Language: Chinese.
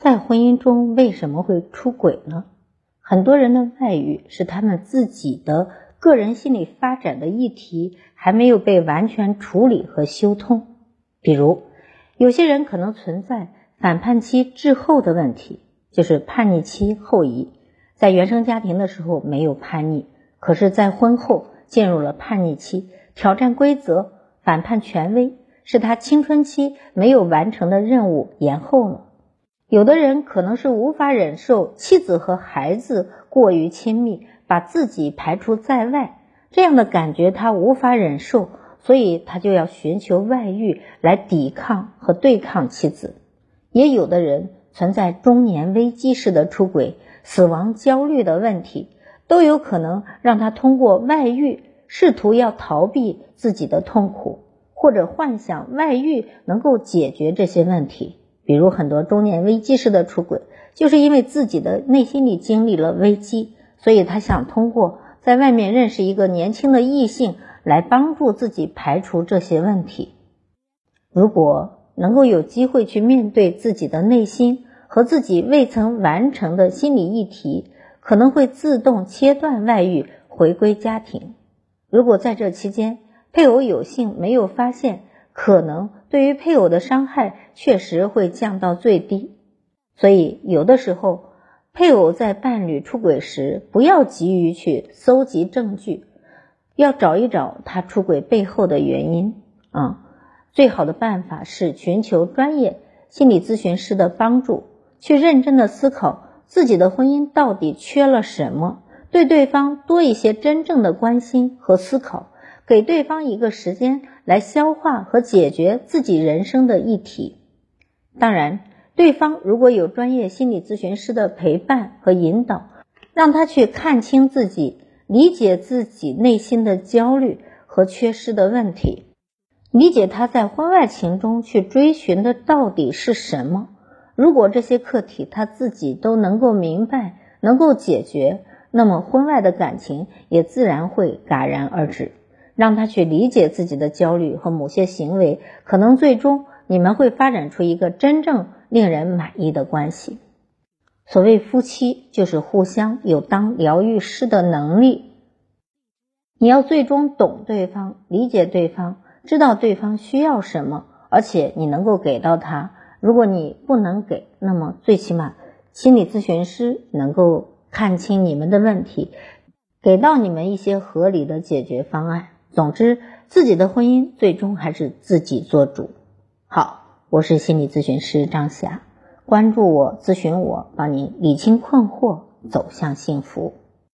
在婚姻中为什么会出轨呢？很多人的外遇是他们自己的个人心理发展的议题还没有被完全处理和修通。比如，有些人可能存在反叛期滞后的问题，就是叛逆期后移，在原生家庭的时候没有叛逆，可是，在婚后进入了叛逆期，挑战规则、反叛权威，是他青春期没有完成的任务延后了。有的人可能是无法忍受妻子和孩子过于亲密，把自己排除在外，这样的感觉他无法忍受，所以他就要寻求外遇来抵抗和对抗妻子。也有的人存在中年危机式的出轨、死亡焦虑的问题，都有可能让他通过外遇试图要逃避自己的痛苦，或者幻想外遇能够解决这些问题。比如很多中年危机式的出轨，就是因为自己的内心里经历了危机，所以他想通过在外面认识一个年轻的异性来帮助自己排除这些问题。如果能够有机会去面对自己的内心和自己未曾完成的心理议题，可能会自动切断外遇，回归家庭。如果在这期间配偶有幸没有发现，可能对于配偶的伤害确实会降到最低，所以有的时候配偶在伴侣出轨时，不要急于去搜集证据，要找一找他出轨背后的原因啊。最好的办法是寻求专业心理咨询师的帮助，去认真的思考自己的婚姻到底缺了什么，对对方多一些真正的关心和思考。给对方一个时间来消化和解决自己人生的议题。当然，对方如果有专业心理咨询师的陪伴和引导，让他去看清自己，理解自己内心的焦虑和缺失的问题，理解他在婚外情中去追寻的到底是什么。如果这些课题他自己都能够明白，能够解决，那么婚外的感情也自然会戛然而止。让他去理解自己的焦虑和某些行为，可能最终你们会发展出一个真正令人满意的关系。所谓夫妻，就是互相有当疗愈师的能力。你要最终懂对方，理解对方，知道对方需要什么，而且你能够给到他。如果你不能给，那么最起码心理咨询师能够看清你们的问题，给到你们一些合理的解决方案。总之，自己的婚姻最终还是自己做主。好，我是心理咨询师张霞，关注我，咨询我，帮您理清困惑，走向幸福。